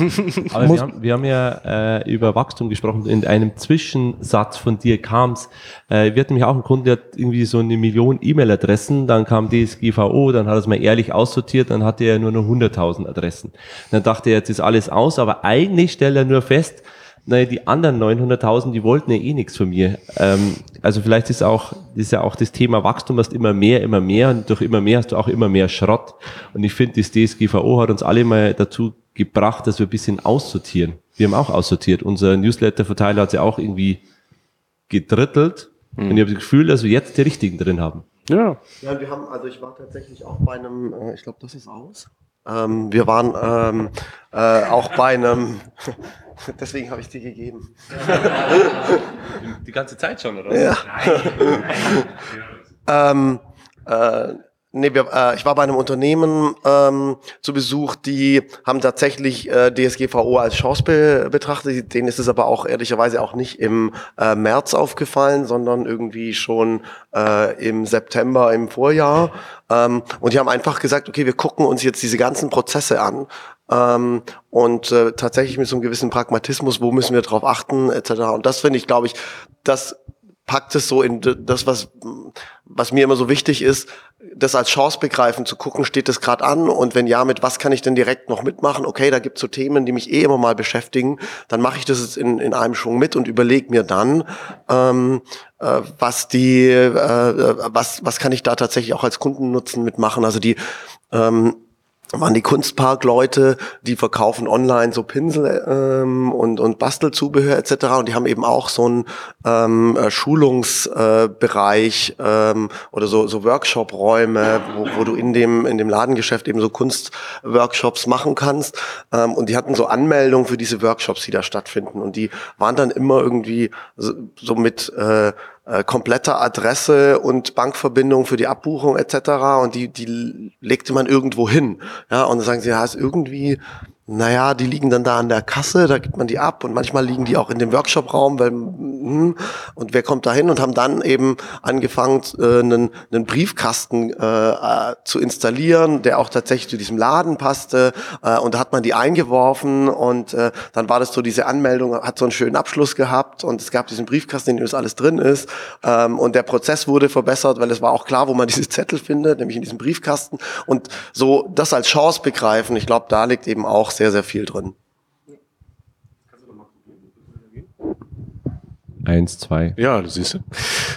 <laughs> aber wir haben, wir haben ja äh, über Wachstum gesprochen. In einem Zwischensatz von dir kam es, äh, wir hatten nämlich auch einen Kunden, der hat irgendwie so eine Million E-Mail-Adressen, dann kam DSGVO, dann hat er es mal ehrlich aussortiert, dann hatte er nur noch 100.000 Adressen. Dann dachte er, jetzt ist alles aus, aber eigentlich stellt er nur fest, naja, die anderen 900.000, die wollten ja eh nichts von mir. Ähm, also vielleicht ist auch, ist ja auch das Thema Wachstum, hast immer mehr, immer mehr und durch immer mehr hast du auch immer mehr Schrott. Und ich finde, das DSGVO hat uns alle mal dazu gebracht, dass wir ein bisschen aussortieren. Wir haben auch aussortiert. Unser Newsletter-Verteiler hat ja auch irgendwie gedrittelt. Mhm. Und ich habe das Gefühl, dass wir jetzt die richtigen drin haben. Ja. Ja, wir haben, also ich war tatsächlich auch bei einem, äh, ich glaube, das ist aus. Ähm, wir waren ähm, äh, auch bei einem, <laughs> <laughs> deswegen habe ich die gegeben. Die ganze Zeit schon, oder? Ja. <laughs> ähm, äh, Nee, wir, äh, ich war bei einem Unternehmen ähm, zu Besuch, die haben tatsächlich äh, DSGVO als Chance be betrachtet. Denen ist es aber auch ehrlicherweise auch nicht im äh, März aufgefallen, sondern irgendwie schon äh, im September im Vorjahr. Ähm, und die haben einfach gesagt, okay, wir gucken uns jetzt diese ganzen Prozesse an ähm, und äh, tatsächlich mit so einem gewissen Pragmatismus, wo müssen wir drauf achten, etc. Und das finde ich, glaube ich, das packt es so in das, was, was mir immer so wichtig ist, das als Chance begreifen, zu gucken, steht das gerade an und wenn ja, mit was kann ich denn direkt noch mitmachen? Okay, da gibt's so Themen, die mich eh immer mal beschäftigen, dann mache ich das jetzt in, in einem Schwung mit und überlege mir dann, ähm, äh, was die, äh, was, was kann ich da tatsächlich auch als Kundennutzen mitmachen? Also die ähm, waren die Kunstpark-Leute, die verkaufen online so Pinsel ähm, und, und Bastelzubehör etc. Und die haben eben auch so einen ähm, äh, Schulungsbereich äh, ähm, oder so, so Workshop-Räume, wo, wo du in dem, in dem Ladengeschäft eben so Kunstworkshops machen kannst. Ähm, und die hatten so Anmeldungen für diese Workshops, die da stattfinden. Und die waren dann immer irgendwie so, so mit äh, äh, kompletter Adresse und Bankverbindung für die Abbuchung etc. Und die, die legte man irgendwo hin. Ja, und dann sagen sie, ja, ist irgendwie naja, die liegen dann da an der Kasse, da gibt man die ab und manchmal liegen die auch in dem Workshopraum, weil hm, und wer kommt da hin und haben dann eben angefangen, äh, einen, einen Briefkasten äh, äh, zu installieren, der auch tatsächlich zu diesem Laden passte äh, und da hat man die eingeworfen und äh, dann war das so, diese Anmeldung hat so einen schönen Abschluss gehabt und es gab diesen Briefkasten, in dem das alles drin ist ähm, und der Prozess wurde verbessert, weil es war auch klar, wo man <laughs> diese Zettel findet, nämlich in diesem Briefkasten und so das als Chance begreifen, ich glaube, da liegt eben auch sehr, sehr viel drin. Eins, zwei. Ja, du siehst.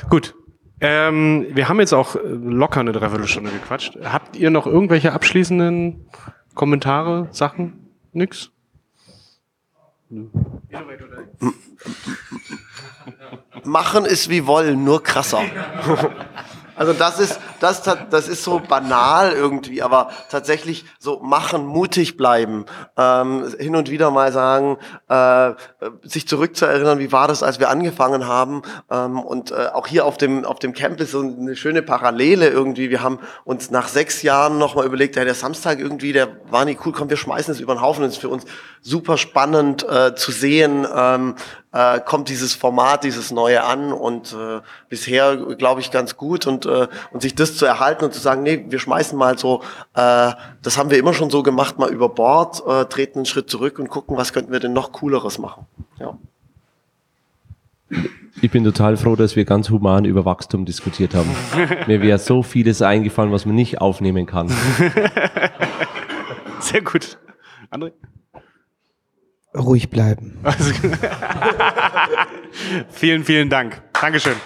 Gut. Ähm, wir haben jetzt auch äh, locker eine Dreiviertelstunde gequatscht. Habt ihr noch irgendwelche abschließenden Kommentare, Sachen? Nix? Machen ist wie wollen, nur krasser. <laughs> Also das ist, das, das ist so banal irgendwie, aber tatsächlich so machen, mutig bleiben, ähm, hin und wieder mal sagen, äh, sich zurückzuerinnern, wie war das, als wir angefangen haben ähm, und äh, auch hier auf dem, auf dem Camp ist so eine schöne Parallele irgendwie. Wir haben uns nach sechs Jahren nochmal überlegt, ja, der Samstag irgendwie, der war nicht cool, komm, wir schmeißen es über den Haufen. Das ist für uns super spannend äh, zu sehen, ähm, äh, kommt dieses Format, dieses Neue an und äh, bisher glaube ich ganz gut und, äh, und sich das zu erhalten und zu sagen, nee, wir schmeißen mal so, äh, das haben wir immer schon so gemacht, mal über Bord, äh, treten einen Schritt zurück und gucken, was könnten wir denn noch Cooleres machen. Ja. Ich bin total froh, dass wir ganz human über Wachstum diskutiert haben. <laughs> Mir wäre so vieles eingefallen, was man nicht aufnehmen kann. <laughs> Sehr gut. André? Ruhig bleiben. <laughs> vielen, vielen Dank. Dankeschön.